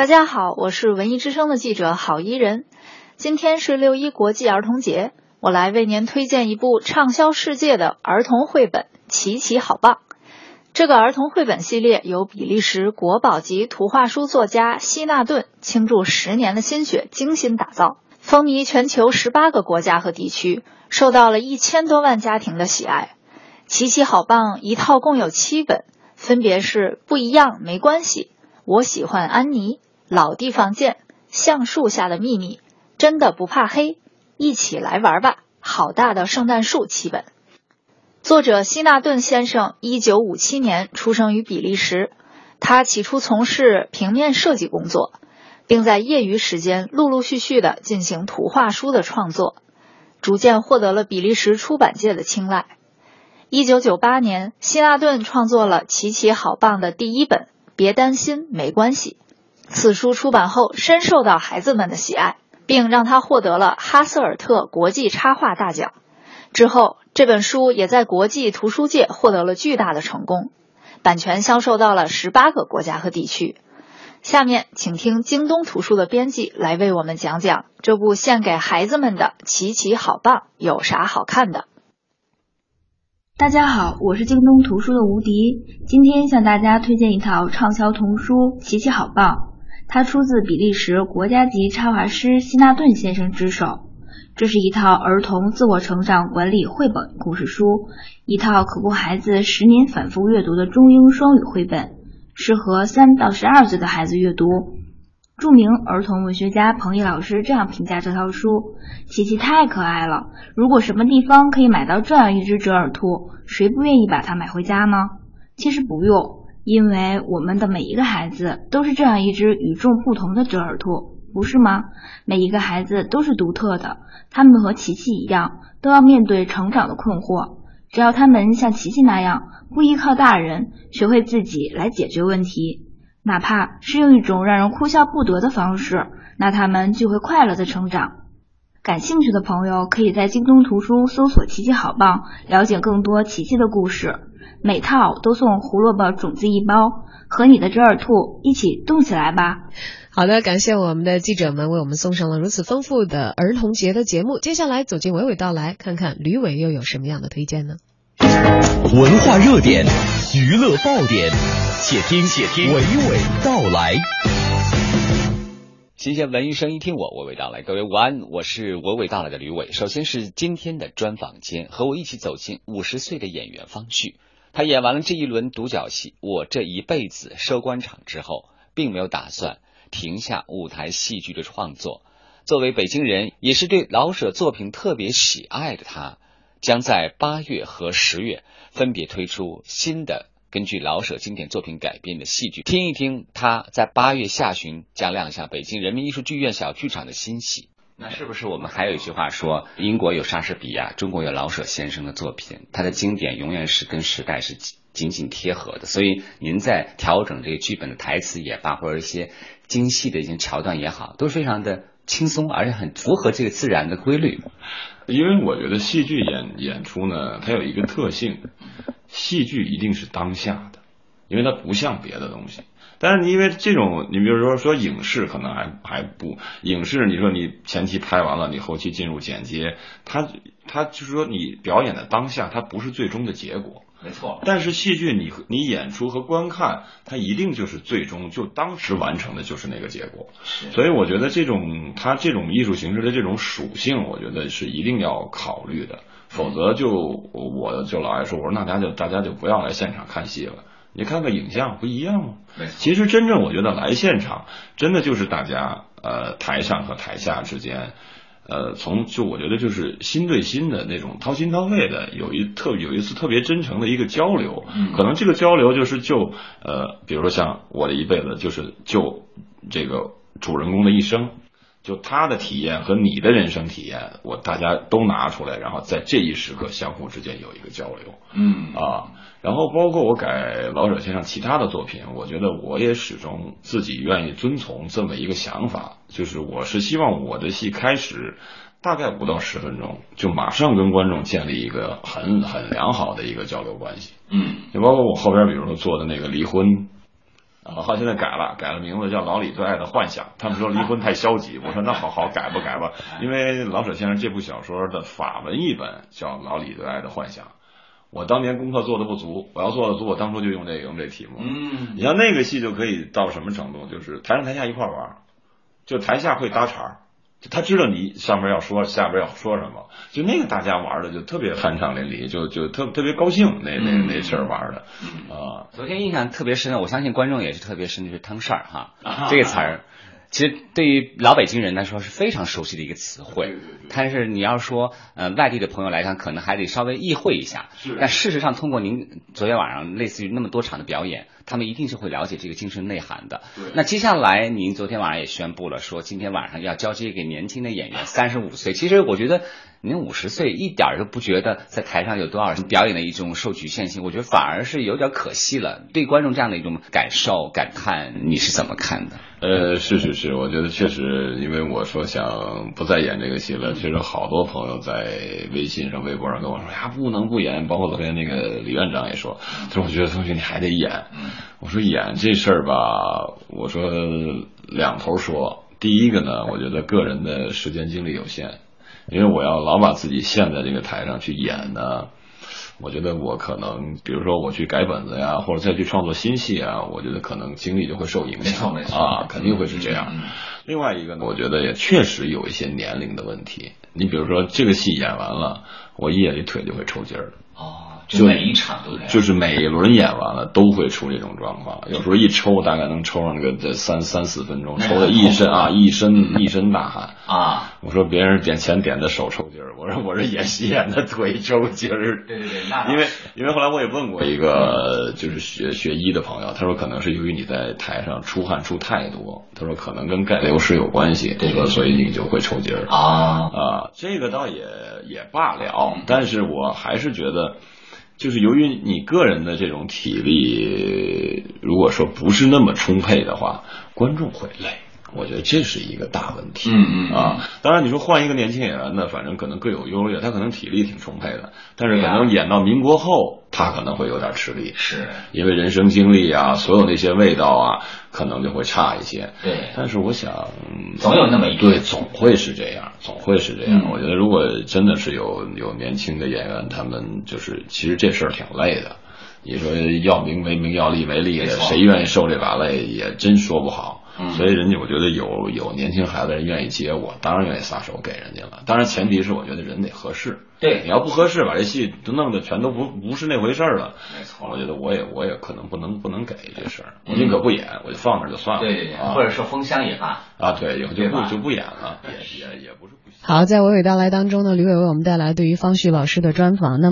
大家好，我是文艺之声的记者郝伊人。今天是六一国际儿童节，我来为您推荐一部畅销世界的儿童绘本《奇奇好棒》。这个儿童绘本系列由比利时国宝级图画书作家希纳顿倾注十年的心血精心打造，风靡全球十八个国家和地区，受到了一千多万家庭的喜爱。《奇奇好棒》一套共有七本，分别是不一样没关系。我喜欢安妮，老地方见，橡树下的秘密，真的不怕黑，一起来玩吧！好大的圣诞树七本。作者希纳顿先生一九五七年出生于比利时，他起初从事平面设计工作，并在业余时间陆陆续续的进行图画书的创作，逐渐获得了比利时出版界的青睐。一九九八年，希纳顿创作了《奇奇好棒》的第一本。别担心，没关系。此书出版后，深受到孩子们的喜爱，并让他获得了哈瑟尔特国际插画大奖。之后，这本书也在国际图书界获得了巨大的成功，版权销售到了十八个国家和地区。下面，请听京东图书的编辑来为我们讲讲这部献给孩子们的《奇奇好棒》有啥好看的。大家好，我是京东图书的吴迪，今天向大家推荐一套畅销童书《奇奇好棒》，它出自比利时国家级插画师希纳顿先生之手。这是一套儿童自我成长管理绘本故事书，一套可供孩子十年反复阅读的中英双语绘本，适合三到十二岁的孩子阅读。著名儿童文学家彭毅老师这样评价这套书：琪琪太可爱了。如果什么地方可以买到这样一只折耳兔，谁不愿意把它买回家呢？其实不用，因为我们的每一个孩子都是这样一只与众不同的折耳兔，不是吗？每一个孩子都是独特的，他们和琪琪一样，都要面对成长的困惑。只要他们像琪琪那样，不依靠大人，学会自己来解决问题。哪怕是用一种让人哭笑不得的方式，那他们就会快乐的成长。感兴趣的朋友可以在京东图书搜索“奇迹好棒”，了解更多奇迹的故事。每套都送胡萝卜种子一包，和你的折耳兔一起动起来吧！好的，感谢我们的记者们为我们送上了如此丰富的儿童节的节目。接下来走进娓娓道来，看看吕伟又有什么样的推荐呢？文化热点，娱乐爆点。且听且听，娓娓道来。新鲜文艺声音，听我娓娓道来。各位午安，我是娓娓道来的吕伟。首先是今天的专访间，和我一起走进五十岁的演员方旭。他演完了这一轮独角戏《我这一辈子》收官场之后，并没有打算停下舞台戏剧的创作。作为北京人，也是对老舍作品特别喜爱的他，将在八月和十月分别推出新的。根据老舍经典作品改编的戏剧，听一听他在八月下旬将亮相北京人民艺术剧院小剧场的新戏。那是不是我们还有一句话说，英国有莎士比亚，中国有老舍先生的作品，他的经典永远是跟时代是紧紧贴合的。所以您在调整这个剧本的台词也罢，或者一些精细的一些桥段也好，都是非常的轻松，而且很符合这个自然的规律。因为我觉得戏剧演演出呢，它有一个特性。戏剧一定是当下的，因为它不像别的东西。但是你因为这种，你比如说说影视可能还还不影视，你说你前期拍完了，你后期进入剪接，它它就是说你表演的当下，它不是最终的结果。没错。但是戏剧你你演出和观看，它一定就是最终就当时完成的就是那个结果。所以我觉得这种它这种艺术形式的这种属性，我觉得是一定要考虑的。否则就我就老爱说，我说那大家就大家就不要来现场看戏了，你看个影像不一样吗？其实真正我觉得来现场，真的就是大家呃台上和台下之间，呃从就我觉得就是心对心的那种掏心掏肺的，有一特有一次特别真诚的一个交流，可能这个交流就是就呃比如说像我的一辈子就是就这个主人公的一生。就他的体验和你的人生体验，我大家都拿出来，然后在这一时刻相互之间有一个交流。嗯啊，然后包括我改老舍先生其他的作品，我觉得我也始终自己愿意遵从这么一个想法，就是我是希望我的戏开始大概五到十分钟，就马上跟观众建立一个很很良好的一个交流关系。嗯，就包括我后边比如说做的那个离婚。啊，他，现在改了，改了名字叫《老李最爱的幻想》。他们说离婚太消极，我说那好好改吧改吧，因为老舍先生这部小说的法文译本叫《老李最爱的幻想》。我当年功课做的不足，我要做的足，我当初就用这个用这题目。嗯你像那个戏就可以到什么程度，就是台上台下一块玩，就台下会搭茬儿，就他知道你上边要说，下边要说什么，就那个大家玩的就特别酣畅淋漓，就就特特别高兴，那那嗯。那事儿玩的。啊。昨天印象特别深的，我相信观众也是特别深，就是汤事儿哈，啊。这个词儿，其实对于老北京人来说是非常熟悉的一个词汇。但是你要说，呃，外地的朋友来讲，可能还得稍微意会一下。是但事实上，通过您昨天晚上类似于那么多场的表演，他们一定是会了解这个精神内涵的。那接下来，您昨天晚上也宣布了，说今天晚上要交接给年轻的演员，三十五岁。其实我觉得您五十岁一点儿都不觉得在台上有多少表演的一种受局限性，我觉得反而是有点可惜了。对观众这样的一种感受、感叹，你是怎么看的？呃，是是是，我觉得确实，因为我说想不再演这个戏了，其实好多朋友在微信上、微博上跟我说呀，不能不演，包括昨天那个李院长也说，他说我觉得同学你还得演。我说演这事儿吧，我说两头说，第一个呢，我觉得个人的时间精力有限，因为我要老把自己陷在这个台上去演呢。我觉得我可能，比如说我去改本子呀，或者再去创作新戏啊，我觉得可能精力就会受影响没错没错啊，肯定会是这样。嗯另外一个呢，我觉得也确实有一些年龄的问题。你比如说这个戏演完了，我夜里腿就会抽筋儿。哦，就每一场都这样。就是每一轮演完了都会出这种状况，有时候一抽大概能抽上那个这三三四分钟，抽的一身啊一身一身大汗。啊，我说别人点钱点的手抽筋儿，我说我这演戏演的腿抽筋儿。对对对，那因为因为后来我也问过一个就是学学医的朋友，他说可能是由于你在台上出汗出太多，他说可能跟钙流失有关系，这个所以你就会抽筋儿。啊，啊，这个倒也也罢了，但是我还是觉得，就是由于你个人的这种体力，如果说不是那么充沛的话，观众会累。我觉得这是一个大问题。嗯嗯嗯啊，当然你说换一个年轻演员呢，反正可能各有优劣，他可能体力挺充沛的，但是可能演到民国后，他可能会有点吃力。是，因为人生经历啊，所有那些味道啊，可能就会差一些。对但是我想，嗯总有那么一对，总会是这样，总会是这样。嗯我觉得如果真的是有有年轻的演员，他们就是其实这事儿挺累的。你说要名为名，要利为利的，谁愿意受这把累，也真说不好。嗯所以人家我觉得有有年轻孩子人愿意接我，当然愿意撒手给人家了。当然前提是我觉得人得合适。对你要不合适，把这戏都弄得全都不不是那回事儿了。没错我觉得我也我也可能不能不能给这事儿，我宁可不演，我就放那儿就算了。对对对，啊或者说封箱也罢。啊，对，以后就不就不演了，也也也不是不行。好，在娓娓道来当中呢，吕伟为我们带来对于方旭老师的专访。那